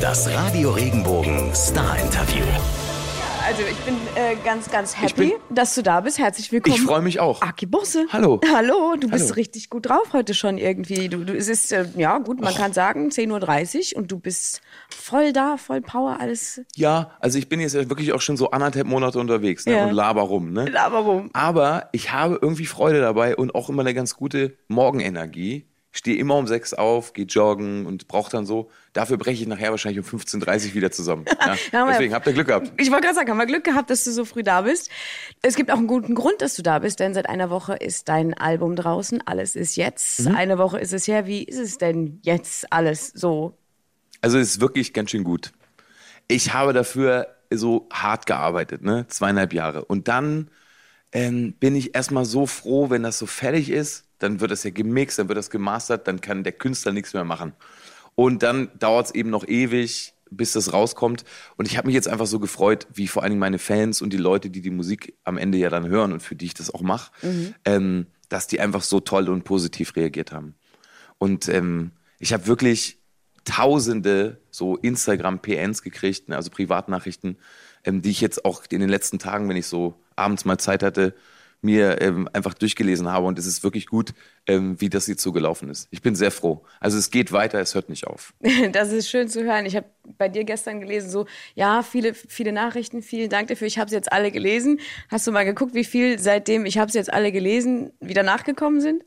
Das Radio Regenbogen Star Interview. Also ich bin äh, ganz, ganz happy, bin- dass du da bist. Herzlich willkommen. Ich freue mich auch. Aki Busse. Hallo. Hallo, du bist Hallo. richtig gut drauf heute schon irgendwie. Du, du, es ist, äh, ja gut, man kann sagen, 10.30 Uhr und du bist voll da, voll Power, alles. Ja, also ich bin jetzt wirklich auch schon so anderthalb Monate unterwegs ne, Ja. und laber rum. Ne? Aber warum? Aber ich habe irgendwie Freude dabei und auch immer eine ganz gute Morgenenergie. Stehe immer um sechs auf, gehe joggen und brauche dann so. Dafür breche ich nachher wahrscheinlich um 15.30 Uhr wieder zusammen. Ja? Deswegen habt ihr Glück gehabt. Ich wollte gerade sagen, haben wir Glück gehabt, dass du so früh da bist. Es gibt auch einen guten Grund, dass du da bist, denn seit einer Woche ist dein Album draußen. Alles ist jetzt. Mhm. Eine Woche ist es her. Wie ist es denn jetzt alles so? Also es ist wirklich ganz schön gut. Ich habe dafür so hart gearbeitet, ne? Zweieinhalb Jahre. Und dann ähm, bin ich erstmal so froh, wenn das so fertig ist. Dann wird das ja gemixt, dann wird das gemastert, dann kann der Künstler nichts mehr machen. Und dann dauert es eben noch ewig, bis das rauskommt. Und ich habe mich jetzt einfach so gefreut, wie vor allen Dingen meine Fans und die Leute, die die Musik am Ende ja dann hören und für die ich das auch mache, ähm, dass die einfach so toll und positiv reagiert haben. Und ähm, ich habe wirklich tausende so Instagram-PNs gekriegt, ne, also Privatnachrichten, ähm, die ich jetzt auch in den letzten Tagen, wenn ich so abends mal Zeit hatte, mir ähm, einfach durchgelesen habe. Und es ist wirklich gut, ähm, wie das jetzt so gelaufen ist. Ich bin sehr froh. Also es geht weiter, es hört nicht auf. Das ist schön zu hören. Ich habe bei dir gestern gelesen, so, ja, viele, viele Nachrichten, vielen Dank dafür. Ich habe sie jetzt alle gelesen. Hast du mal geguckt, wie viel seitdem ich habe sie jetzt alle gelesen wieder nachgekommen sind?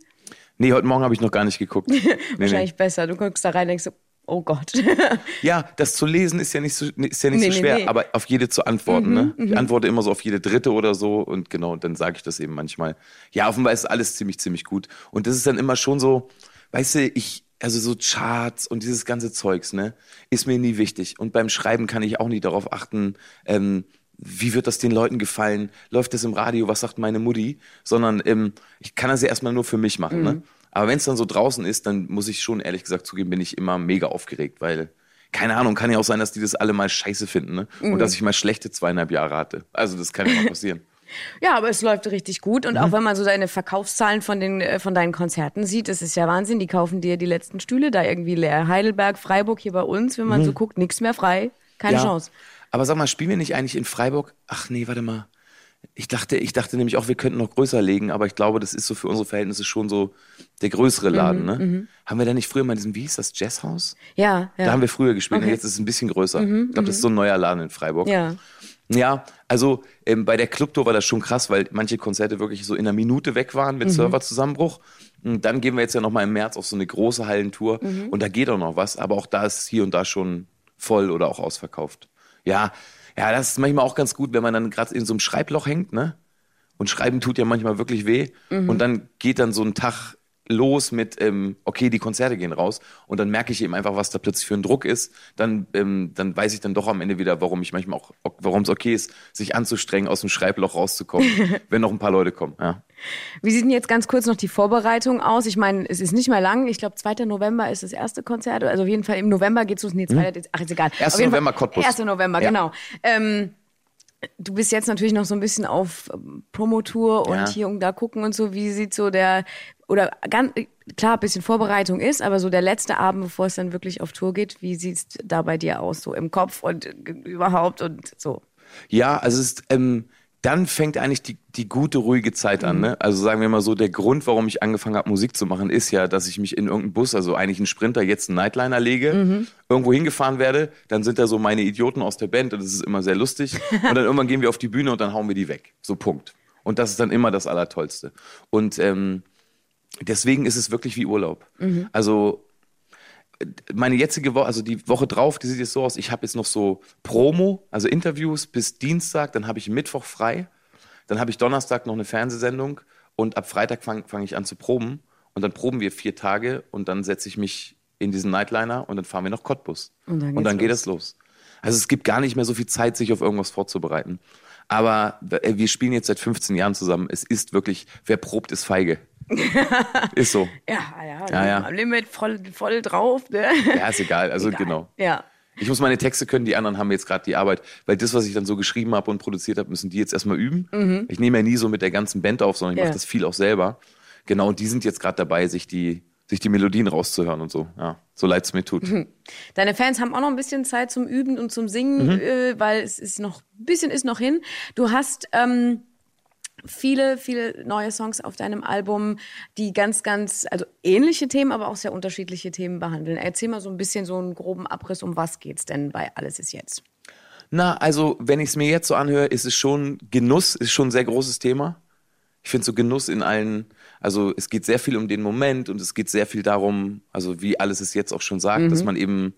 Nee, heute Morgen habe ich noch gar nicht geguckt. Nee, Wahrscheinlich nee. besser. Du guckst da rein und denkst so, oh Gott. Ja, das zu lesen ist ja nicht so, ist ja nicht Nee, so nee, schwer, nee. Mhm, aber auf jede zu antworten. ne? Ich antworte immer so auf jede dritte oder so und genau, dann sage ich das eben manchmal. Ja, offenbar ist alles ziemlich, ziemlich gut. Und das ist dann immer schon so, weißt du, ich, also so Charts und dieses ganze Zeugs, ne, ist mir nie wichtig. Und beim Schreiben kann ich auch nie darauf achten, ähm, wie wird das den Leuten gefallen? Läuft das im Radio? Was sagt meine Mutti? Sondern ähm, ich kann das ja erstmal nur für mich machen. Ne? Aber wenn es dann so draußen ist, dann muss ich schon ehrlich gesagt zugeben, bin ich immer mega aufgeregt, weil keine Ahnung, kann ja auch sein, dass die das alle mal scheiße finden, ne? Und dass ich mal schlechte zweieinhalb Jahre hatte. Also das kann ja mal passieren. Ja, aber es läuft richtig gut. Und Mhm. auch wenn man so deine Verkaufszahlen von, den, äh, von deinen Konzerten sieht, das ist ja Wahnsinn. Die kaufen dir die letzten Stühle da irgendwie leer. Heidelberg, Freiburg hier bei uns, wenn man so guckt, nichts mehr frei. Keine Mhm. Ja. Chance. Aber sag mal, spielen wir nicht eigentlich in Freiburg? Ach nee, warte mal. Ich dachte, ich dachte nämlich auch, wir könnten noch größer legen, aber ich glaube, das ist so für unsere Verhältnisse schon so der größere Laden, ne? Haben wir da nicht früher mal diesen, wie hieß das, Jazzhaus? Ja, ja. Da haben wir früher gespielt, Okay. Mhm, und jetzt ist es ein bisschen größer. ich glaube, das ist so ein neuer Laden in Freiburg. Ja. Ja, also ähm, bei der Clubtour war das schon krass, weil manche Konzerte wirklich so in einer Minute weg waren Mhm. mit Serverzusammenbruch. Und dann gehen wir jetzt ja nochmal im März auf so eine große Hallentour Mhm. und da geht auch noch was, aber auch da ist hier und da schon voll oder auch ausverkauft. Ja, ja, das ist manchmal auch ganz gut, wenn man dann gerade in so einem Schreibloch hängt, ne? Und Schreiben tut ja manchmal wirklich weh. Mhm. Und dann geht dann so ein Tag los mit, ähm, okay, die Konzerte gehen raus. Und dann merke ich eben einfach, was da plötzlich für ein Druck ist. Dann, ähm, dann weiß ich dann doch am Ende wieder, warum ich manchmal auch, warum es okay ist, sich anzustrengen, aus dem Schreibloch rauszukommen, wenn noch ein paar Leute kommen. Ja. Wie sieht denn jetzt ganz kurz noch die Vorbereitung aus? Ich meine, es ist nicht mehr lang. Ich glaube, 2. November ist das erste Konzert. Also auf jeden Fall im November geht's los. Nee, 2. Dez- Ach, ist egal. 1. Auf jeden November Fall, Cottbus. 1. November, Ja. genau. Ähm, du bist jetzt natürlich noch so ein bisschen auf ähm, Promotour und Ja. hier und da gucken und so. Wie sieht so der, oder ganz, klar, ein bisschen Vorbereitung ist, aber so der letzte Abend, bevor es dann wirklich auf Tour geht, wie sieht's da bei dir aus? So im Kopf und äh, überhaupt und so. Ja, also es ist, ähm, dann fängt eigentlich die, die gute, ruhige Zeit an. Ne? Also sagen wir mal so, der Grund, warum ich angefangen habe, Musik zu machen, ist ja, dass ich mich in irgendeinen Bus, also eigentlich einen Sprinter, jetzt einen Nightliner lege, irgendwo hingefahren werde, dann sind da so meine Idioten aus der Band und das ist immer sehr lustig. und dann irgendwann gehen wir auf die Bühne und dann hauen wir die weg. So Punkt. Und das ist dann immer das Allertollste. Und ähm, deswegen ist es wirklich wie Urlaub. Also meine jetzige Woche, also die Woche drauf, die sieht jetzt so aus, ich habe jetzt noch so Promo, also Interviews bis Dienstag, dann habe ich Mittwoch frei, dann habe ich Donnerstag noch eine Fernsehsendung und ab Freitag fange fang ich an zu proben und dann proben wir vier Tage und dann setze ich mich in diesen Nightliner und dann fahren wir nach Cottbus. Und dann geht's geht los. es los. Also es gibt gar nicht mehr so viel Zeit, sich auf irgendwas vorzubereiten. Aber äh, wir spielen jetzt seit 15 Jahren zusammen. Es ist wirklich, wer probt, ist feige. ist so. Ja, ja, Ja, ja. am Limit voll, voll drauf. Ne? Ja, ist egal. Also Egal. genau. Ja. Ich muss meine Texte können, die anderen haben jetzt gerade die Arbeit, weil das, was ich dann so geschrieben habe und produziert habe, müssen die jetzt erstmal üben. Ich nehme ja nie so mit der ganzen Band auf, sondern ich Ja. mache das viel auch selber. Genau, und die sind jetzt gerade dabei, sich die sich die Melodien rauszuhören und so. Ja, so leid es mir tut. Deine Fans haben auch noch ein bisschen Zeit zum Üben und zum Singen, Mhm. äh, weil es ist noch ein bisschen ist noch hin. Du hast ähm, viele, viele neue Songs auf deinem Album, die ganz, ganz, also ähnliche Themen, aber auch sehr unterschiedliche Themen behandeln. Erzähl mal so ein bisschen so einen groben Abriss, um was geht's denn bei Alles ist jetzt? Na, also, wenn ich es mir jetzt so anhöre, ist es schon Genuss, ist schon ein sehr großes Thema. Ich finde so Genuss in allen, also es geht sehr viel um den Moment und es geht sehr viel darum, also wie alles es jetzt auch schon sagt, dass man eben,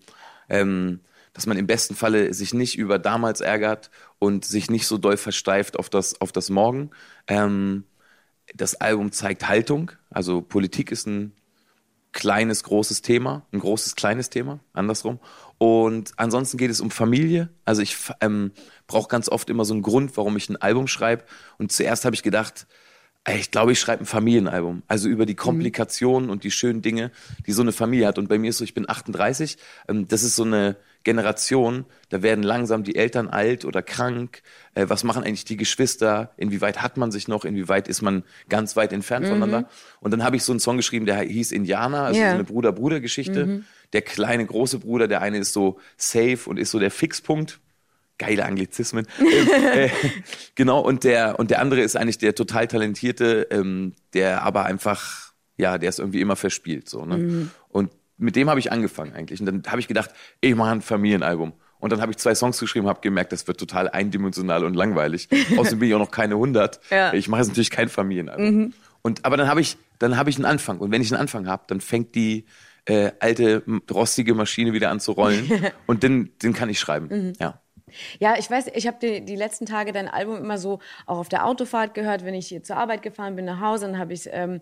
ähm, dass man im besten Falle sich nicht über damals ärgert und sich nicht so doll versteift auf das, auf das Morgen. Ähm, das Album zeigt Haltung, also Politik ist ein kleines, großes Thema, ein großes, kleines Thema, andersrum. Und ansonsten geht es um Familie. Also ich ähm, brauche ganz oft immer so einen Grund, warum ich ein Album schreibe. Und zuerst habe ich gedacht, ich glaube, ich schreibe ein Familienalbum. Also über die Komplikationen und die schönen Dinge, die so eine Familie hat. Und bei mir ist so, ich bin 38. Ähm, das ist so eine Generation, da werden langsam die Eltern alt oder krank. Äh, was machen eigentlich die Geschwister? Inwieweit hat man sich noch? Inwieweit ist man ganz weit entfernt voneinander? Und dann habe ich so einen Song geschrieben, der hieß Indianer, also Ja. so eine Bruder-Bruder-Geschichte. Der kleine, große Bruder, der eine ist so safe und ist so der Fixpunkt. Geile Anglizismen. genau, und der, und der andere ist eigentlich der total talentierte, ähm, der aber einfach, ja, der ist irgendwie immer verspielt. So, ne? Und mit dem habe ich angefangen eigentlich. Und dann habe ich gedacht, ich mache ein Familienalbum. Und dann habe ich zwei Songs geschrieben, habe gemerkt, das wird total eindimensional und langweilig. Außerdem bin ich auch noch keine 100. Ja. Ich mache jetzt natürlich kein Familienalbum. Und aber dann habe ich, dann habe ich einen Anfang. Und wenn ich einen Anfang habe, dann fängt die äh, alte rostige Maschine wieder an zu rollen. und den, den kann ich schreiben. Ja. Ja, ich weiß, ich habe die, die letzten Tage dein Album immer so auch auf der Autofahrt gehört, wenn ich hier zur Arbeit gefahren bin nach Hause, dann habe ich ähm,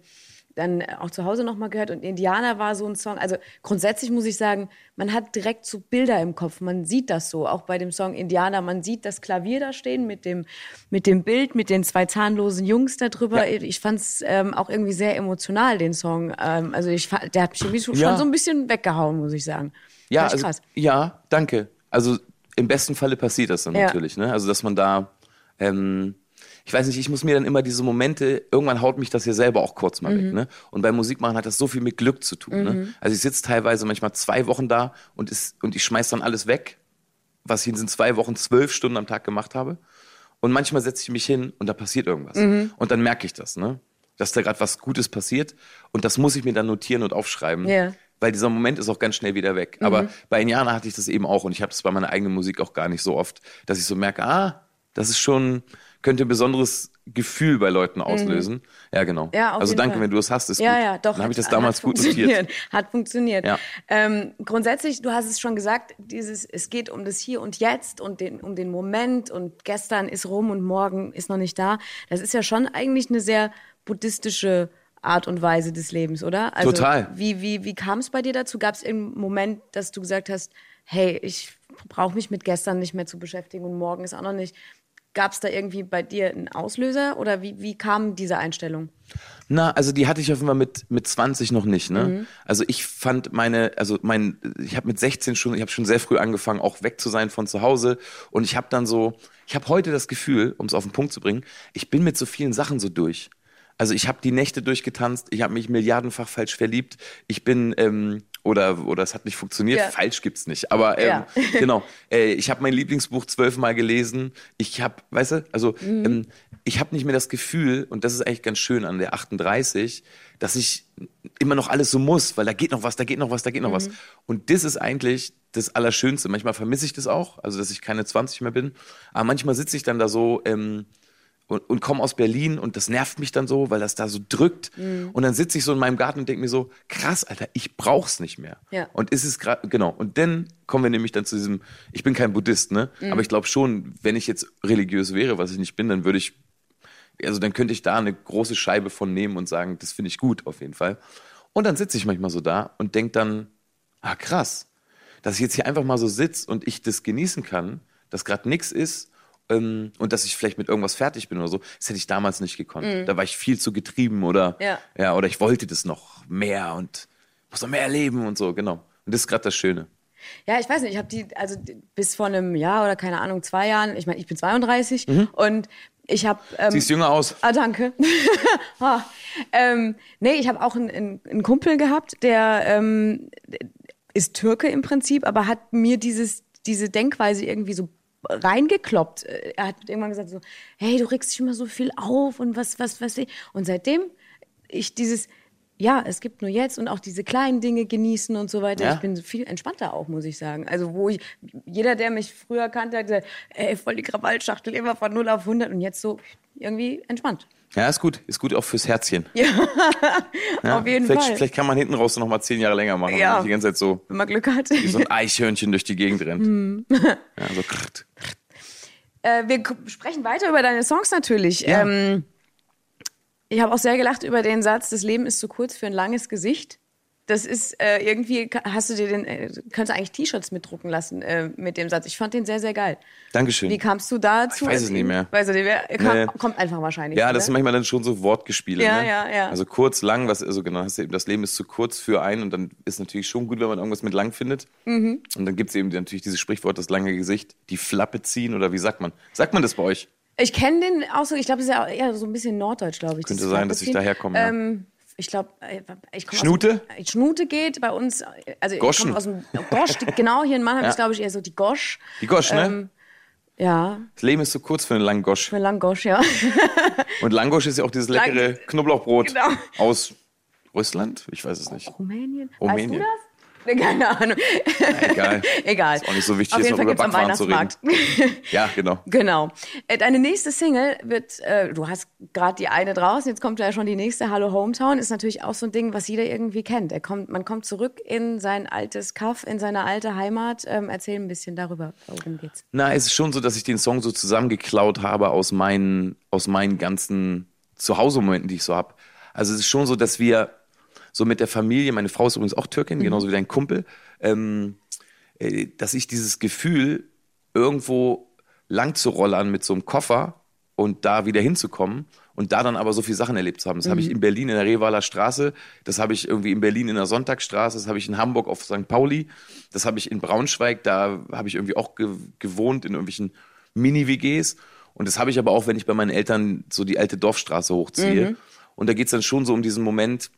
dann auch zu Hause nochmal gehört und Indianer war so ein Song. Also grundsätzlich muss ich sagen, man hat direkt so Bilder im Kopf, man sieht das so, auch bei dem Song Indianer, man sieht das Klavier da stehen mit dem, mit dem Bild, mit den zwei zahnlosen Jungs da drüber. Ja. Ich fand es ähm, auch irgendwie sehr emotional, den Song. Ähm, also ich, der hat mich schon Ja. so ein bisschen weggehauen, muss ich sagen. Ja, also, ja, danke. Also im besten Falle passiert das dann Ja. natürlich, ne? Also dass man da, ähm, ich weiß nicht, ich muss mir dann immer diese Momente, irgendwann haut mich das ja selber auch kurz mal Mhm. weg, ne? Und beim Musikmachen hat das so viel mit Glück zu tun, ne? Also ich sitze teilweise manchmal zwei Wochen da und, ist, und ich schmeiß dann alles weg, was ich in diesen zwei Wochen zwölf Stunden am Tag gemacht habe. Und manchmal setze ich mich hin und da passiert irgendwas. Mhm. Und dann merke ich das, ne? Dass da gerade was Gutes passiert. Und das muss ich mir dann notieren und aufschreiben. Ja. Weil dieser Moment ist auch ganz schnell wieder weg. Aber bei Indianer hatte ich das eben auch und ich habe das bei meiner eigenen Musik auch gar nicht so oft, dass ich so merke, ah, das ist schon, könnte ein besonderes Gefühl bei Leuten auslösen. Ja, genau. Ja, also danke, Fall. wenn du es hast, ist ja, gut. Ja, doch. Dann habe ich das damals gut notiert. Hat funktioniert. Ja. Ähm, grundsätzlich, du hast es schon gesagt, dieses, es geht um das Hier und Jetzt und den, um den Moment und gestern ist rum und morgen ist noch nicht da. Das ist ja schon eigentlich eine sehr buddhistische Art und Weise des Lebens, oder? Also, Total. Wie, wie, wie kam es bei dir dazu? Gab es einen Moment, dass du gesagt hast, hey, ich brauche mich mit gestern nicht mehr zu beschäftigen und morgen ist auch noch nicht. Gab es da irgendwie bei dir einen Auslöser oder wie, wie kam diese Einstellung? Na, also die hatte ich offenbar mit mit 20 noch nicht, ne? Mhm. Also ich fand meine, also mein, ich habe mit 16 schon, ich habe schon sehr früh angefangen, auch weg zu sein von zu Hause und ich habe dann so, ich habe heute das Gefühl, um es auf den Punkt zu bringen, ich bin mit so vielen Sachen so durch. Also ich habe die Nächte durchgetanzt, ich habe mich milliardenfach falsch verliebt, ich bin ähm, oder oder es hat nicht funktioniert, Ja. falsch gibt's nicht, aber ähm, Ja. genau. Äh, ich habe mein Lieblingsbuch zwölfmal gelesen. Ich habe, weißt du, also Mhm. ähm, ich habe nicht mehr das Gefühl, und das ist eigentlich ganz schön an der 38, dass ich immer noch alles so muss, weil da geht noch was, da geht noch was, da geht noch Mhm. was. Und das ist eigentlich das Allerschönste. Manchmal vermisse ich das auch, also dass ich keine 20 mehr bin. Aber manchmal sitze ich dann da so ähm, und, und komme aus Berlin und das nervt mich dann so, weil das da so drückt. Mhm. Und dann sitze ich so in meinem Garten und denke mir so, krass, Alter, ich brauch's nicht mehr. Ja. Und ist es gerade, genau. Und dann kommen wir nämlich dann zu diesem, ich bin kein Buddhist, ne? Mhm. Aber ich glaube schon, wenn ich jetzt religiös wäre, was ich nicht bin, dann würde ich, also dann könnte ich da eine große Scheibe von nehmen und sagen, das finde ich gut auf jeden Fall. Und dann sitze ich manchmal so da und denke dann, ah krass, dass ich jetzt hier einfach mal so sitze und ich das genießen kann, dass gerade nichts ist ähm, und dass ich vielleicht mit irgendwas fertig bin oder so, das hätte ich damals nicht gekonnt. Da war ich viel zu getrieben oder Ja. ja, oder ich wollte das noch mehr und muss noch mehr erleben und so, genau. Und das ist gerade das Schöne. Ja, ich weiß nicht, ich habe die, also bis vor einem Jahr oder keine Ahnung, zwei Jahren, ich meine, ich bin 32 und Ich habe. Ähm, Siehst jünger aus. Ah, danke. ah, ähm, nee, ich habe auch einen, einen, einen Kumpel gehabt, der ähm, ist Türke im Prinzip, aber hat mir dieses, diese Denkweise irgendwie so reingekloppt. Er hat irgendwann gesagt so, hey, du regst dich immer so viel auf und was, was, was. Und seitdem ich dieses, ja, es gibt nur jetzt und auch diese kleinen Dinge genießen und so weiter. Ja. Ich bin viel entspannter auch, muss ich sagen. Also wo ich, jeder, der mich früher kannte, hat gesagt, ey, voll die Krawallschachtel, immer von 0 auf 100 und jetzt so irgendwie entspannt. Ja, ist gut. Ist gut auch fürs Herzchen. Ja, Ja, auf jeden vielleicht, Fall. Vielleicht kann man hinten raus noch mal zehn Jahre länger machen. Ja. wenn man Die ganze Zeit so Wenn man Glück hat. wie so ein Eichhörnchen durch die Gegend rennt. Hm. Ja, so krrt. Äh, wir sprechen weiter über deine Songs natürlich. Ja. Ähm, ich habe auch sehr gelacht über den Satz, das Leben ist zu kurz für ein langes Gesicht. Das ist äh, irgendwie, hast du dir den, äh, könntest du eigentlich T-Shirts mitdrucken lassen äh, mit dem Satz. Ich fand den sehr, sehr geil. Dankeschön. Wie kamst du dazu? Ich weiß es nicht mehr. Weißt du, der kam, Nee. kommt einfach wahrscheinlich. Ja, oder? das ist manchmal dann schon so Wortgespiele. Ja, ne? ja, ja. Also kurz, lang, was, also genau, hast du eben, das Leben ist zu kurz für einen und dann ist natürlich schon gut, wenn man irgendwas mit lang findet. Mhm. Und dann gibt es eben natürlich dieses Sprichwort, das lange Gesicht, die Flappe ziehen oder wie sagt man? Sagt man das bei euch? Ich kenne den auch so, ich glaube, es ist ja eher so ein bisschen norddeutsch, glaube ich. Könnte dieses sein, dass ich daherkomme. Ähm, ich glaube, ich komme Schnute? Aus, dem- Schnute geht bei uns, also ich Goschen. komme aus dem Gosch, die, genau hier in Mannheim Ja. ist, glaube ich, eher so die Gosch. Die Gosch, ne? Ähm, ja, Das Leben ist zu kurz für einen langen Gosch. für Langosch, ja. Und Langosch ist ja auch dieses Lang- leckere Knoblauchbrot Genau. aus Russland? Ich weiß es nicht. Rumänien? Rumänien. Weißt du das? Keine Ahnung. Egal. Egal. Ist auch nicht so wichtig, Auf jeden Fall gibt's am Weihnachtsmarkt. Ja, genau. Genau. Äh, Deine nächste Single wird, äh, du hast gerade die eine draußen, jetzt kommt ja schon die nächste, Hallo Hometown, ist natürlich auch so ein Ding, was jeder irgendwie kennt. Er kommt, man kommt zurück in sein altes Kaff, in seine alte Heimat. Ähm, erzähl ein bisschen darüber, worum geht's? Na, es ist schon so, dass ich den Song so zusammengeklaut habe aus meinen, aus meinen ganzen Zuhause-Momenten, die ich so habe. Also es ist schon so, dass wir so mit der Familie, meine Frau ist übrigens auch Türkin, genauso wie dein Kumpel, ähm, äh, dass ich dieses Gefühl, irgendwo lang zu rollern mit so einem Koffer und da wieder hinzukommen und da dann aber so viele Sachen erlebt zu haben. Das habe ich in Berlin in der Revaler Straße, das habe ich irgendwie in Berlin in der Sonntagsstraße, das habe ich in Hamburg auf St. Pauli, das habe ich in Braunschweig, da habe ich irgendwie auch ge gewohnt in irgendwelchen Mini-WGs und das habe ich aber auch, wenn ich bei meinen Eltern so die alte Dorfstraße hochziehe. Und da geht es dann schon so um diesen Moment,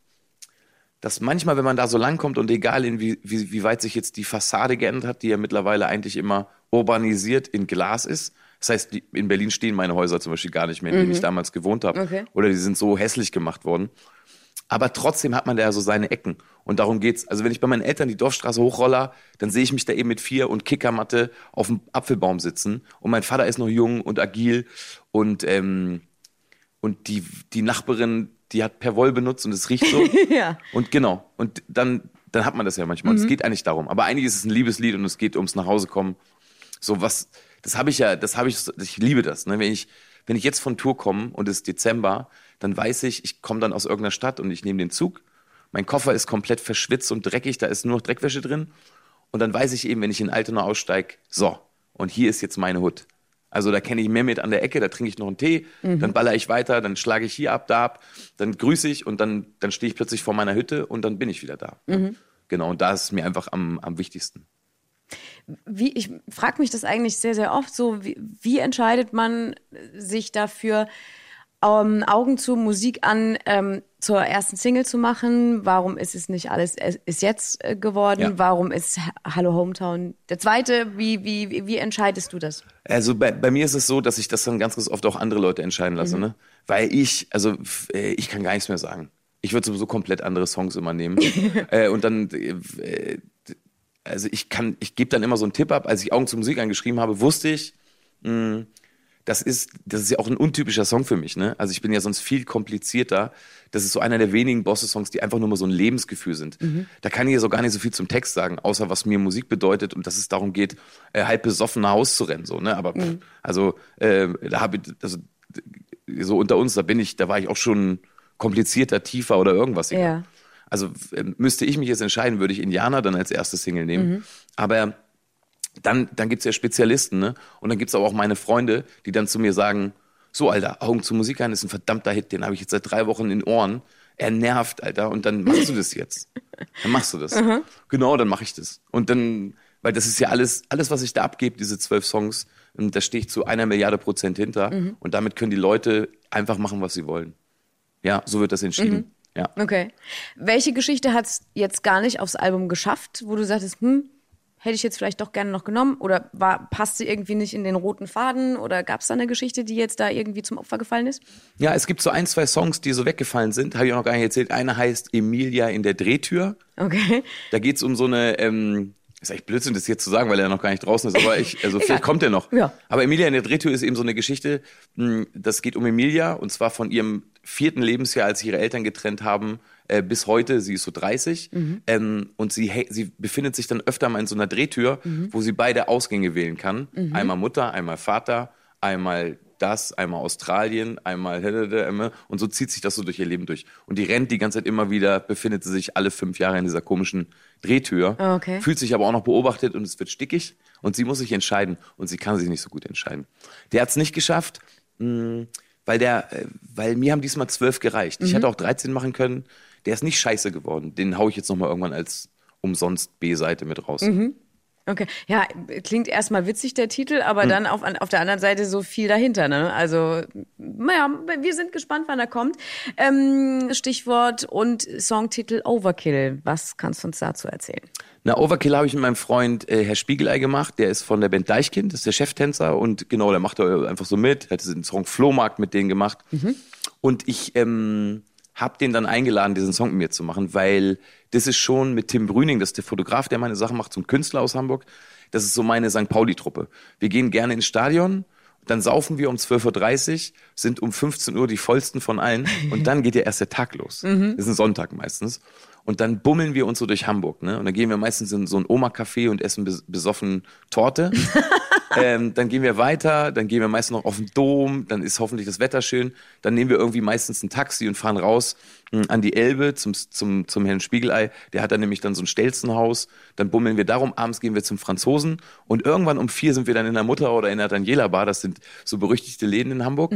dass manchmal, wenn man da so langkommt und egal in wie, wie, wie weit sich jetzt die Fassade geändert hat, die ja mittlerweile eigentlich immer urbanisiert in Glas ist. Das heißt, in Berlin stehen meine Häuser zum Beispiel gar nicht mehr, in denen ich damals gewohnt habe. Okay. Oder die sind so hässlich gemacht worden. Aber trotzdem hat man da ja so seine Ecken. Und darum geht's. Also wenn ich bei meinen Eltern die Dorfstraße hochroller, dann sehe ich mich da eben mit vier und Kickermatte auf dem Apfelbaum sitzen. Und mein Vater ist noch jung und agil. Und, ähm, und die, die Nachbarin, die hat Perwoll benutzt und es riecht so. Ja. Und genau. Und dann, dann hat man das ja manchmal. Und Es geht eigentlich darum. Aber eigentlich ist es ein Liebeslied und es geht ums Nachhausekommen. So was, das habe ich ja, das habe ich, ich liebe das. Ne? Wenn ich, wenn ich jetzt von Tour komme und es ist Dezember, dann weiß ich, ich komme dann aus irgendeiner Stadt und ich nehme den Zug. Mein Koffer ist komplett verschwitzt und dreckig, da ist nur noch Dreckwäsche drin. Und dann weiß ich eben, wenn ich in Altona aussteige, so, und hier ist jetzt meine Hut. Also da kenne ich Mehmet an der Ecke, da trinke ich noch einen Tee, dann baller ich weiter, dann schlage ich hier ab, da ab, dann grüße ich und dann, dann stehe ich plötzlich vor meiner Hütte und dann bin ich wieder da. Genau, und da ist es mir einfach am, am wichtigsten. Wie, ich frage mich das eigentlich sehr, sehr oft so, wie, wie entscheidet man sich dafür, ähm, Augen zu Musik an ähm, zur ersten Single zu machen? Warum ist es nicht alles es ist jetzt äh, geworden? Ja. Warum ist Hallo Hometown der zweite? Wie, wie, wie, entscheidest du das? Also bei, bei mir ist es so, dass ich das dann ganz, ganz oft auch andere Leute entscheiden lasse, ne? Weil ich, also äh, ich kann gar nichts mehr sagen. Ich würde sowieso komplett andere Songs immer nehmen. äh, und dann, äh, also ich kann, ich gebe dann immer so einen Tipp ab. Als ich Augen zur Musik angeschrieben habe, wusste ich, mh, das ist, das ist ja auch ein untypischer Song für mich, ne? Also ich bin ja sonst viel komplizierter. Das ist so einer der wenigen Bosse-Songs, die einfach nur mal so ein Lebensgefühl sind. Da kann ich ja so gar nicht so viel zum Text sagen, außer was mir Musik bedeutet und dass es darum geht, äh, halb besoffen nach Haus zu rennen, so, ne? Aber pff, also äh, da habe ich, also so unter uns, da bin ich, da war ich auch schon komplizierter, tiefer oder irgendwas. Ja. Also äh, müsste ich mich jetzt entscheiden, würde ich Indianer dann als erste Single nehmen. Aber dann, dann gibt's ja Spezialisten, ne? Und dann gibt's aber auch meine Freunde, die dann zu mir sagen, so, Alter, Augen zu Musik an ist ein verdammter Hit, den habe ich jetzt seit drei Wochen in den Ohren. Er nervt, Alter, und dann machst du das jetzt. Dann machst du das. Genau, dann mache ich das. Und dann Weil das ist ja alles, alles, was ich da abgebe, diese zwölf Songs, ähm, da stehe ich zu einer Milliarde Prozent hinter. Und damit können die Leute einfach machen, was sie wollen. Ja, so wird das entschieden. Ja. Okay. Welche Geschichte hat es jetzt gar nicht aufs Album geschafft, wo du sagtest, hm, hätte ich jetzt vielleicht doch gerne noch genommen? Oder war, passt sie irgendwie nicht in den roten Faden? Oder gab es da eine Geschichte, die jetzt da irgendwie zum Opfer gefallen ist? Ja, es gibt so ein, zwei Songs, die so weggefallen sind. Habe ich auch noch gar nicht erzählt. Einer heißt Emilia in der Drehtür. Okay. Da geht's um so eine, ähm, ist echt Blödsinn, das jetzt zu sagen, weil er noch gar nicht draußen ist, aber ich, also vielleicht kommt er noch. Ja. Aber Emilia in der Drehtür ist eben so eine Geschichte, mh, das geht um Emilia und zwar von ihrem vierten Lebensjahr, als sich ihre Eltern getrennt haben, äh, bis heute, sie ist so 30 ähm, und sie, sie befindet sich dann öfter mal in so einer Drehtür, wo sie beide Ausgänge wählen kann. Einmal Mutter, einmal Vater, einmal das, einmal Australien, einmal und so zieht sich das so durch ihr Leben durch. Und die rennt die ganze Zeit immer wieder, befindet sie sich alle fünf Jahre in dieser komischen Drehtür, Ah, okay. fühlt sich aber auch noch beobachtet und es wird stickig und sie muss sich entscheiden und sie kann sich nicht so gut entscheiden. Der hat es nicht geschafft, mh, weil der, äh, weil mir haben diesmal zwölf gereicht. Ich hätte auch 13 machen können. Der ist nicht scheiße geworden. Den hau ich jetzt nochmal irgendwann als umsonst B-Seite mit raus. Okay. Ja, klingt erstmal witzig, der Titel, aber dann auf, auf der anderen Seite so viel dahinter, ne? Also, naja, wir sind gespannt, wann er kommt. Ähm, Stichwort und Songtitel Overkill. Was kannst du uns dazu erzählen? Na, Overkill habe ich mit meinem Freund äh, Herr Spiegelei gemacht. Der ist von der Band Deichkind, das ist der Cheftänzer und genau, der macht da einfach so mit. Hat den Song Flohmarkt mit denen gemacht. Und ich ähm, habe den dann eingeladen, diesen Song mit mir zu machen, weil das ist schon mit Tim Brüning, das ist der Fotograf, der meine Sachen macht, so ein Künstler aus Hamburg. Das ist so meine St. Pauli-Truppe. Wir gehen gerne ins Stadion, dann saufen wir um 12.30 Uhr, sind um 15 Uhr die vollsten von allen und dann geht ja erst der Tag los. Das ist ein Sonntag meistens. Und dann bummeln wir uns so durch Hamburg. Ne? Und dann gehen wir meistens in so ein Oma-Café und essen bes besoffen Torte. ähm, dann gehen wir weiter, dann gehen wir meistens noch auf den Dom, dann ist hoffentlich das Wetter schön. Dann nehmen wir irgendwie meistens ein Taxi und fahren raus mh, an die Elbe zum, zum, zum Herrn Spiegelei. Der hat dann nämlich dann so ein Stelzenhaus. Dann bummeln wir darum, abends gehen wir zum Franzosen. Und irgendwann um vier sind wir dann in der Mutter oder in der Daniela Bar. Das sind so berüchtigte Läden in Hamburg.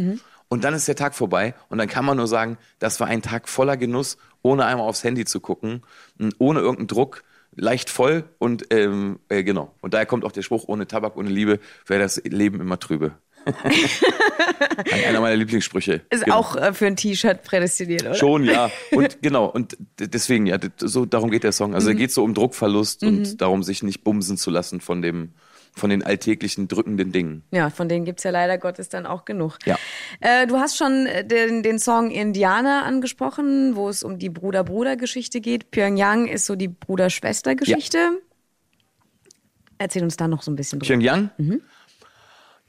Und dann ist der Tag vorbei und dann kann man nur sagen, das war ein Tag voller Genuss, ohne einmal aufs Handy zu gucken, mh, ohne irgendeinen Druck, leicht voll und ähm, äh, genau. Und daher kommt auch der Spruch, ohne Tabak, ohne Liebe wäre das Leben immer trübe. Einer meiner Lieblingssprüche. Ist Genau. auch äh, für ein T-Shirt prädestiniert, oder? Schon, ja. Und genau, und deswegen, ja, so darum geht der Song. Also Mhm. er geht so um Druckverlust und darum, sich nicht bumsen zu lassen von dem, von den alltäglichen drückenden Dingen. Ja, von denen gibt's ja leider Gottes dann auch genug. Ja. Äh, du hast schon äh, den, den Song Indianer angesprochen, wo es um die Bruder-Bruder-Geschichte geht. Pyongyang ist so die Bruder-Schwester-Geschichte. Erzähl uns da noch so ein bisschen drüber. Pyongyang?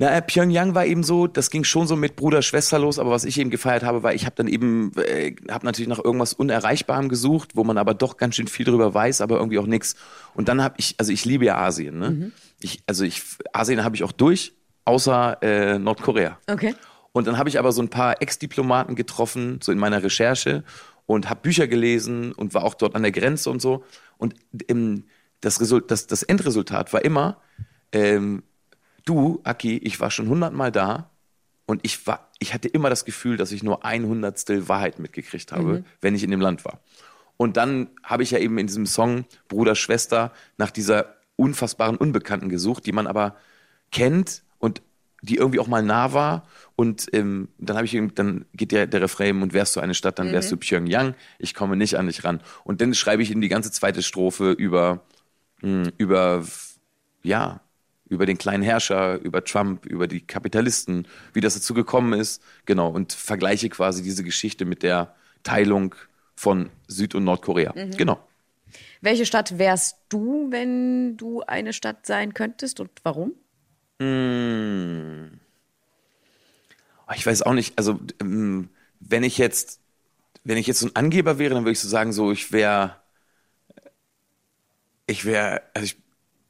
Na, äh, Pyongyang war eben so, das ging schon so mit Bruder, Schwester los, aber was ich eben gefeiert habe, war, ich habe dann eben, äh, habe natürlich nach irgendwas Unerreichbarem gesucht, wo man aber doch ganz schön viel drüber weiß, aber irgendwie auch nix. Und dann habe ich, also ich liebe ja Asien, ne? Ich, also ich, Asien habe ich auch durch, außer äh, Nordkorea. Okay. Und dann habe ich aber so ein paar Ex-Diplomaten getroffen, so in meiner Recherche und habe Bücher gelesen und war auch dort an der Grenze und so. Und ähm, das, Result, das, das Endresultat war immer, ähm, du, Aki, ich war schon hundertmal da und ich war, ich hatte immer das Gefühl, dass ich nur ein Hundertstel Wahrheit mitgekriegt habe, wenn ich in dem Land war. Und dann habe ich ja eben in diesem Song Bruder, Schwester nach dieser unfassbaren Unbekannten gesucht, die man aber kennt und die irgendwie auch mal nah war. Und ähm, dann habe ich dann geht der, der Refrain und wärst du eine Stadt, dann wärst du Pyongyang. Ich komme nicht an dich ran. Und dann schreibe ich in die ganze zweite Strophe über mh, über ja über den kleinen Herrscher, über Trump, über die Kapitalisten, wie das dazu gekommen ist, genau und vergleiche quasi diese Geschichte mit der Teilung von Süd- und Nordkorea. Genau. Welche Stadt wärst du, wenn du eine Stadt sein könntest und warum? Oh, Ich weiß auch nicht, also ähm, wenn ich jetzt, wenn ich jetzt so ein Angeber wäre, dann würde ich so sagen, so ich wäre, ich wäre, also ich,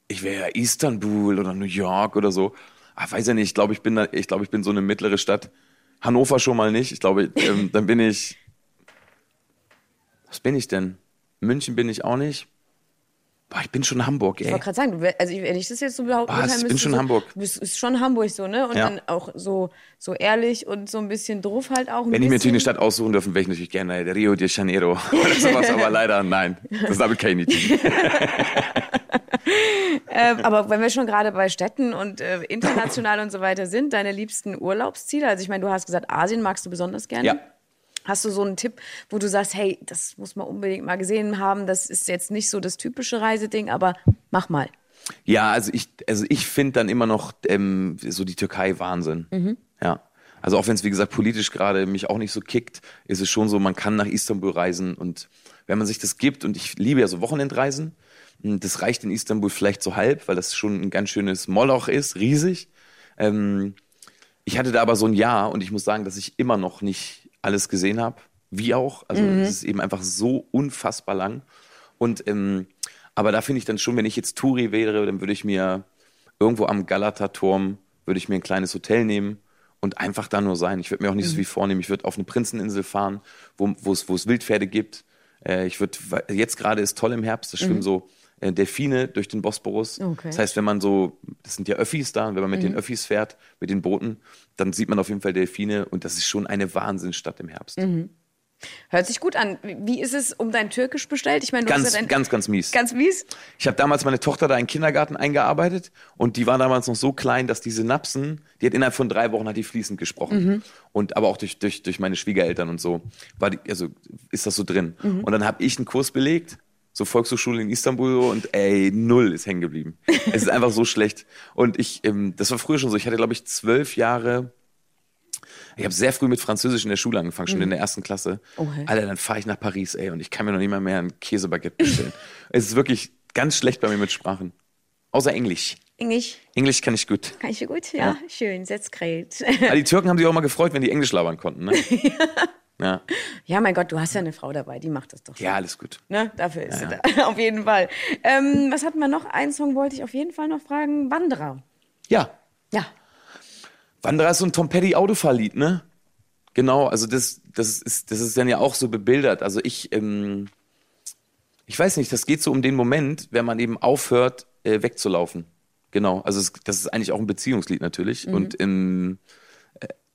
ich wäre Istanbul oder New York oder so. Ach, weiß ja nicht, ich glaube, ich bin da, ich glaube, ich bin so eine mittlere Stadt. Hannover schon mal nicht. Ich glaube, ähm, dann bin ich, was bin ich denn? München bin ich auch nicht. Boah, ich bin schon Hamburg, Ich ey. wollte gerade sagen, also wenn ich das jetzt so behaupten kann, Ich bin schon so, Hamburg. Du bist ist schon Hamburg so, ne? Und Ja. dann auch so, so ehrlich und so ein bisschen drauf halt auch. Wenn ich mir natürlich eine Stadt aussuchen dürfen, wäre ich natürlich gerne Rio de Janeiro oder sowas, aber leider nein. Das damit kann ich nicht. ähm, aber wenn wir schon gerade bei Städten und äh, international und so weiter sind, deine liebsten Urlaubsziele? Also ich meine, du hast gesagt, Asien magst du besonders gerne. Ja. Hast du so einen Tipp, wo du sagst, hey, das muss man unbedingt mal gesehen haben, das ist jetzt nicht so das typische Reiseding, aber mach mal. Ja, also ich, also ich finde dann immer noch ähm, so die Türkei Wahnsinn. Ja. Also auch wenn es, wie gesagt, politisch gerade mich auch nicht so kickt, ist es schon so, man kann nach Istanbul reisen und wenn man sich das gibt, und ich liebe ja so Wochenendreisen, und das reicht in Istanbul vielleicht so halb, weil das schon ein ganz schönes Moloch ist, riesig. Ähm, ich hatte da aber so ein Jahr und ich muss sagen, dass ich immer noch nicht alles gesehen habe. Wie auch. Also es ist eben einfach so unfassbar lang. Und ähm, aber da finde ich dann schon, wenn ich jetzt Touri wäre, dann würde ich mir irgendwo am Galata-Turm würde ich mir ein kleines Hotel nehmen und einfach da nur sein. Ich würde mir auch nicht so viel vornehmen. Ich würde auf eine Prinzeninsel fahren, wo, es, Wildpferde gibt. Äh, ich würde, jetzt gerade ist toll im Herbst, da schwimmen so äh, Delfine durch den Bosporus. Okay. Das heißt, wenn man so, das sind ja Öffis da, und wenn man mit den Öffis fährt, mit den Booten, dann sieht man auf jeden Fall Delfine und das ist schon eine Wahnsinnsstadt im Herbst. Hört sich gut an. Wie ist es um dein Türkisch bestellt? Ich meine, du Ganz, hast ja dein, ganz, ganz mies. ganz mies. Ich habe damals meine Tochter da in den Kindergarten eingearbeitet und die war damals noch so klein, dass diese Napsen, die hat innerhalb von drei Wochen hat die fließend gesprochen. Und aber auch durch, durch, durch meine Schwiegereltern und so, war die, also ist das so drin. Und dann habe ich einen Kurs belegt, so Volkshochschule in Istanbul und ey, null ist hängen geblieben. es ist einfach so schlecht. Und ich, ähm, das war früher schon so, ich hatte glaube ich zwölf Jahre ich habe sehr früh mit Französisch in der Schule angefangen, schon in der ersten Klasse. Oh, hey. Alter, dann fahre ich nach Paris, ey, und ich kann mir noch nicht mal mehr ein Käsebaguette bestellen. es ist wirklich ganz schlecht bei mir mit Sprachen. Außer Englisch. Englisch. Englisch kann ich gut. Kann ich gut? Ja, schön. That's great. Aber die Türken haben sich auch mal gefreut, wenn die Englisch labern konnten, ne? ja. ja, mein Gott, du hast ja eine Frau dabei, die macht das doch. schon. ja, alles gut. Ne? Dafür ist sie da. Auf jeden Fall. Ähm, was hatten wir noch? Einen Song wollte ich auf jeden Fall noch fragen. Wanderer. Ja. Ja. Wanderer ist so ein Tom Petty Autofahrlied, ne? Genau, also das, das, ist, das ist dann ja auch so bebildert. Also ich, ähm, ich weiß nicht, das geht so um den Moment, wenn man eben aufhört, äh, wegzulaufen. Genau, also es, das ist eigentlich auch ein Beziehungslied natürlich. Und ähm, äh,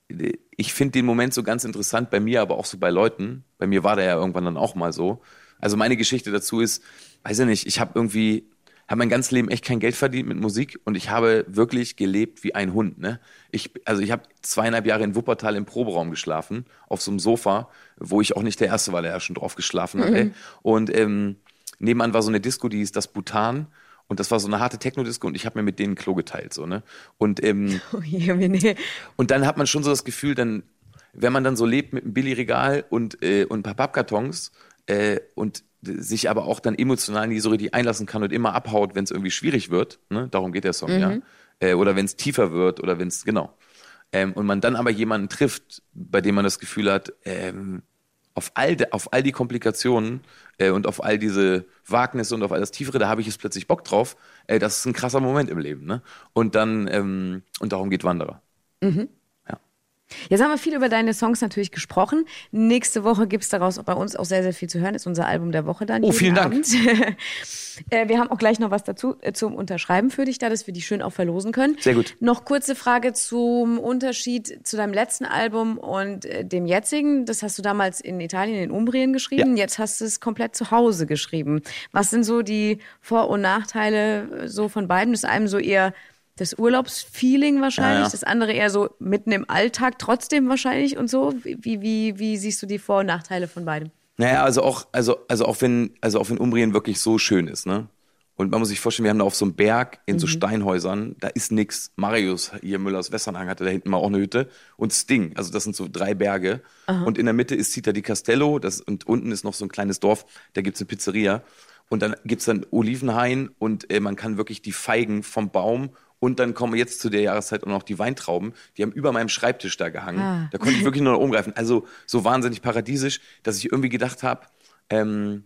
ich finde den Moment so ganz interessant bei mir, aber auch so bei Leuten. Bei mir war der ja irgendwann dann auch mal so. Also meine Geschichte dazu ist, weiß ich nicht, ich habe irgendwie, habe mein ganzes Leben echt kein Geld verdient mit Musik und ich habe wirklich gelebt wie ein Hund. Ne? Ich, also ich habe zweieinhalb Jahre in Wuppertal im Proberaum geschlafen, auf so einem Sofa, wo ich auch nicht der Erste war, der ja schon drauf geschlafen hat. Ey. Und ähm, nebenan war so eine Disco, die hieß das Bhutan. Und das war so eine harte Techno-Disco und ich habe mir mit denen ein Klo geteilt. So, ne? Und ähm, Oh je, nee. und dann hat man schon so das Gefühl, dann, wenn man dann so lebt mit einem Billigregal und, äh, und ein paar Pappkartons äh, und sich aber auch dann emotional nie so richtig einlassen kann und immer abhaut, wenn es irgendwie schwierig wird, ne? darum geht der Song, ja. Äh, oder wenn es tiefer wird oder wenn es, genau. Ähm, und man dann aber jemanden trifft, bei dem man das Gefühl hat, ähm, auf all, de, auf all die Komplikationen äh, und auf all diese Wagnisse und auf all das Tiefere, da habe ich jetzt plötzlich Bock drauf. Äh, das ist ein krasser Moment im Leben. Ne? Und dann, ähm, und darum geht Wanderer. Ja. Jetzt haben wir viel über deine Songs natürlich gesprochen. Nächste Woche gibt es daraus bei uns auch sehr, sehr viel zu hören. Ist unser Album der Woche dann. Oh, vielen Dank. Abend. äh, wir haben auch gleich noch was dazu äh, zum Unterschreiben für dich da, dass wir die schön auch verlosen können. Sehr gut. Noch kurze Frage zum Unterschied zu deinem letzten Album und äh, dem jetzigen. Das hast du damals in Italien, in Umbrien geschrieben. Jetzt hast du es komplett zu Hause geschrieben. Was sind so die Vor- und Nachteile so von beiden? Das ist einem so eher das Urlaubsfeeling wahrscheinlich, Ja, ja. das andere eher so mitten im Alltag trotzdem wahrscheinlich und so. Wie, wie, wie siehst du die Vor- und Nachteile von beidem? Naja, also auch, also, also auch wenn, also auch wenn Umbrien wirklich so schön ist, ne? Und man muss sich vorstellen, wir haben da auf so einem Berg in so Steinhäusern, da ist nix. Marius hier Müllers Westernhang hatte da hinten mal auch eine Hütte und Sting, also das sind so drei Berge. Und in der Mitte ist Città di Castello, das, und unten ist noch so ein kleines Dorf, da gibt's eine Pizzeria. Und dann gibt's dann Olivenhain und äh, man kann wirklich die Feigen vom Baum und dann kommen jetzt zu der Jahreszeit auch noch die Weintrauben, die haben über meinem Schreibtisch da gehangen. Ah. Da konnte ich wirklich nur noch umgreifen. Also so wahnsinnig paradiesisch, dass ich irgendwie gedacht habe, ähm,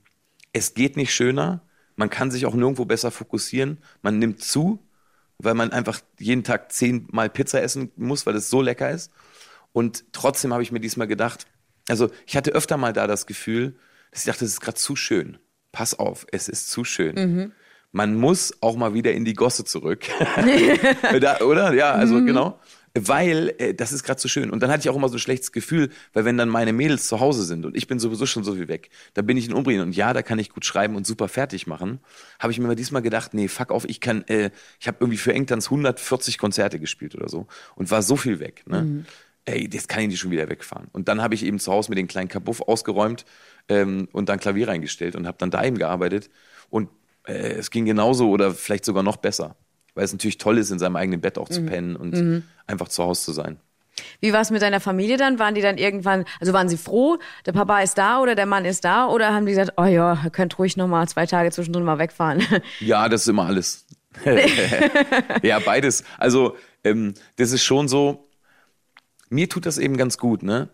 es geht nicht schöner, man kann sich auch nirgendwo besser fokussieren, man nimmt zu, weil man einfach jeden Tag zehnmal Pizza essen muss, weil es so lecker ist. Und trotzdem habe ich mir diesmal gedacht, also ich hatte öfter mal da das Gefühl, dass ich dachte, es ist gerade zu schön. Pass auf, es ist zu schön. Man muss auch mal wieder in die Gosse zurück. da, oder? Ja, also genau. weil äh, das ist gerade so schön. Und dann hatte ich auch immer so ein schlechtes Gefühl, weil wenn dann meine Mädels zu Hause sind und ich bin sowieso schon so viel weg, dann bin ich in Umbrien und ja, da kann ich gut schreiben und super fertig machen. Habe ich mir mal diesmal gedacht, nee, fuck auf, ich kann, äh, ich habe irgendwie für Engtanz 140 Konzerte gespielt oder so und war so viel weg. Ne? Mhm. Ey, das kann ich nicht schon wieder wegfahren. Und dann habe ich eben zu Hause mit den kleinen Kabuff ausgeräumt ähm, und dann Klavier reingestellt und habe dann da eben gearbeitet und äh, es ging genauso oder vielleicht sogar noch besser weil es natürlich toll ist, in seinem eigenen Bett auch zu pennen und einfach zu Hause zu sein. Wie war es mit deiner Familie dann? Waren die dann irgendwann, also waren sie froh, der Papa ist da oder der Mann ist da? Oder haben die gesagt, oh ja, ihr könnt ruhig noch mal zwei Tage zwischendrin mal wegfahren? Ja, das ist immer alles. ja, beides. Also, ähm, das ist schon so, mir tut das eben ganz gut, ne?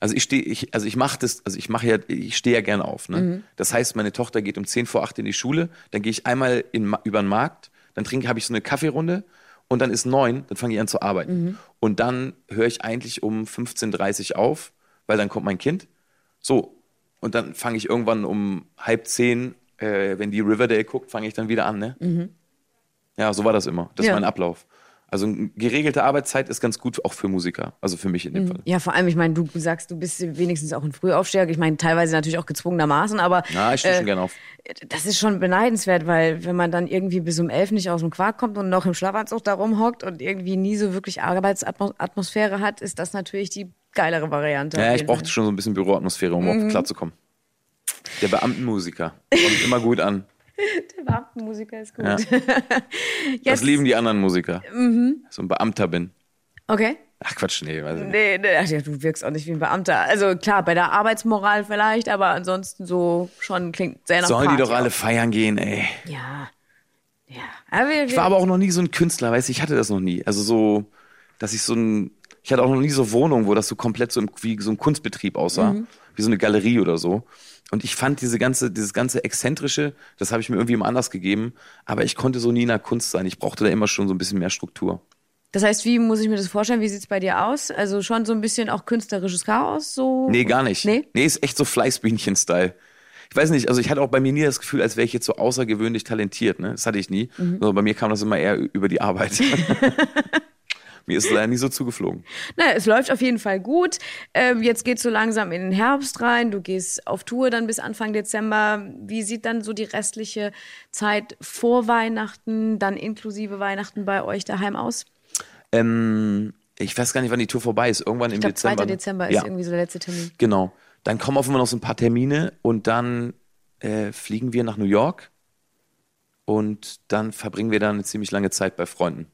Also ich stehe, ich, also ich mache das, also ich mache ja, ich stehe ja gern auf. Ne? Das heißt, meine Tochter geht um 10 vor 8 in die Schule, dann gehe ich einmal in, über den Markt, dann trinke, habe ich so eine Kaffeerunde und dann ist neun, dann fange ich an zu arbeiten. Und dann höre ich eigentlich um 15.30 Uhr auf, weil dann kommt mein Kind. So, und dann fange ich irgendwann um halb zehn, äh, wenn die Riverdale guckt, fange ich dann wieder an, ne? Ja, so war das immer. Das Ja. ist mein Ablauf. Also eine geregelte Arbeitszeit ist ganz gut auch für Musiker, also für mich in dem Fall. ja, vor allem, ich meine, du sagst, du bist wenigstens auch ein Frühaufsteher. Ich meine, teilweise natürlich auch gezwungenermaßen, aber Ja, ich stehe äh, schon gerne auf. das ist schon beneidenswert, weil wenn man dann irgendwie bis um elf nicht aus dem Quark kommt und noch im Schlafanzug da rumhockt und irgendwie nie so wirklich Arbeitsatmosphäre hat, ist das natürlich die geilere Variante. Ja, ich brauchte schon so ein bisschen Büroatmosphäre, um Mhm. klarzukommen. Der Beamtenmusiker kommt immer gut an. Der Beamtenmusiker ist gut. Ja. Das lieben die anderen Musiker. Mhm. So ein Beamter bin. Okay. Ach Quatsch, nee, weiß ich nicht. Nee, nee, ach du wirkst auch nicht wie ein Beamter. Also klar, bei der Arbeitsmoral vielleicht, aber ansonsten so schon klingt sehr nach Sollen die Party doch alle auch. feiern gehen, ey. Ja. Ja. Aber wir, Ich war aber auch noch nie so ein Künstler, weißt du, ich hatte das noch nie. Also so, dass ich so ein, ich hatte auch noch nie so Wohnungen, wo das so komplett so im, wie so ein Kunstbetrieb aussah, Mhm. wie so eine Galerie oder so. Und ich fand diese ganze, dieses ganze Exzentrische, das habe ich mir irgendwie immer anders gegeben, aber ich konnte so nie in der Kunst sein. Ich brauchte da immer schon so ein bisschen mehr Struktur. das heißt, wie muss ich mir das vorstellen? Wie sieht's bei dir aus? Also schon so ein bisschen auch künstlerisches Chaos? So? Nee, gar nicht. Nee? Nee, ist echt so Fleißbienchen-Style. Ich weiß nicht, also ich hatte auch bei mir nie das Gefühl, als wäre ich jetzt so außergewöhnlich talentiert, ne? Das hatte ich nie. Mhm. Sondern bei mir kam das immer eher über die Arbeit. mir ist es leider nie so zugeflogen. Naja, es läuft auf jeden Fall gut. Ähm, jetzt geht's so langsam in den Herbst rein. Du gehst auf Tour dann bis Anfang Dezember. Wie sieht dann so die restliche Zeit vor Weihnachten, dann inklusive Weihnachten bei euch daheim aus? Ähm, ich weiß gar nicht, wann die Tour vorbei ist. Irgendwann Ich im glaube, 2. Dezember. ne? Dezember ist ja, irgendwie so der letzte Termin. genau. Dann kommen auf einmal noch so ein paar Termine und dann äh, fliegen wir nach New York und dann verbringen wir dann eine ziemlich lange Zeit bei Freunden.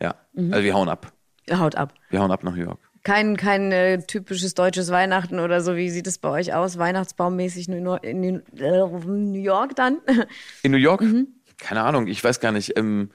Ja, Mhm. also wir hauen ab. Haut ab. Wir hauen ab nach New York. Kein, kein äh, typisches deutsches Weihnachten oder so. Wie sieht es bei euch aus? Weihnachtsbaummäßig in New- in New äh, New York dann? In New York? Mhm. Keine Ahnung, ich weiß gar nicht. Ähm,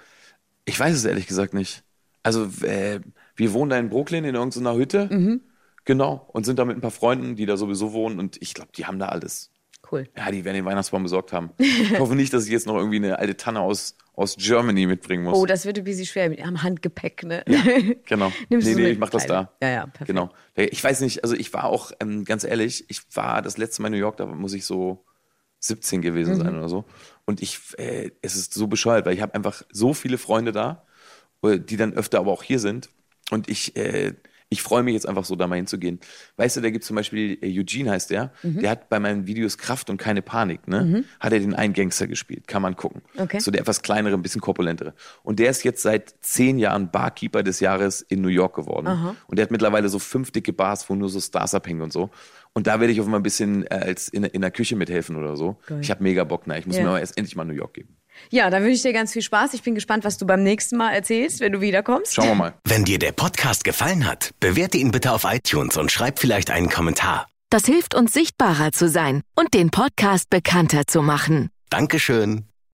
ich weiß es ehrlich gesagt nicht. Also, äh, wir wohnen da in Brooklyn in irgendeiner Hütte. Mhm. Genau. Und sind da mit ein paar Freunden, die da sowieso wohnen. Und ich glaube, die haben da alles. Cool. Ja, die werden den Weihnachtsbaum besorgt haben. Ich hoffe nicht, dass ich jetzt noch irgendwie eine alte Tanne aus, aus Germany mitbringen muss. Oh, das wird ein bisschen schwer mit am Handgepäck, ne? Genau. Nimmst nee, du nee, ich mach das da. Ja, ja, perfekt. Genau. Ich weiß nicht, also ich war auch, ähm, ganz ehrlich, ich war das letzte Mal in New York, da muss ich so 17 gewesen Mhm. sein oder so. Und ich, äh, es ist so bescheuert, weil ich habe einfach so viele Freunde da, äh, die dann öfter aber auch hier sind. Und ich, äh, ich freue mich jetzt einfach so, da mal hinzugehen. Weißt du, da gibt es zum Beispiel, äh, Eugene heißt der, Mhm. der hat bei meinen Videos Kraft und keine Panik, ne? Hat er den einen Gangster gespielt, kann man gucken. Okay. So der etwas kleinere, ein bisschen korpulentere. Und der ist jetzt seit zehn Jahren Barkeeper des Jahres in New York geworden. Und der hat mittlerweile so fünf dicke Bars, wo nur so Stars abhängen und so. Und da werde ich auf einmal ein bisschen äh, als in, in der Küche mithelfen oder so. Geil. Ich habe mega Bock, ne? Ich muss Ja. mir aber erst endlich mal New York geben. Ja, dann wünsche ich dir ganz viel Spaß. Ich bin gespannt, was du beim nächsten Mal erzählst, wenn du wiederkommst. Schauen wir mal. Wenn dir der Podcast gefallen hat, bewerte ihn bitte auf iTunes und schreib vielleicht einen Kommentar. Das hilft uns sichtbarer zu sein und den Podcast bekannter zu machen. Dankeschön.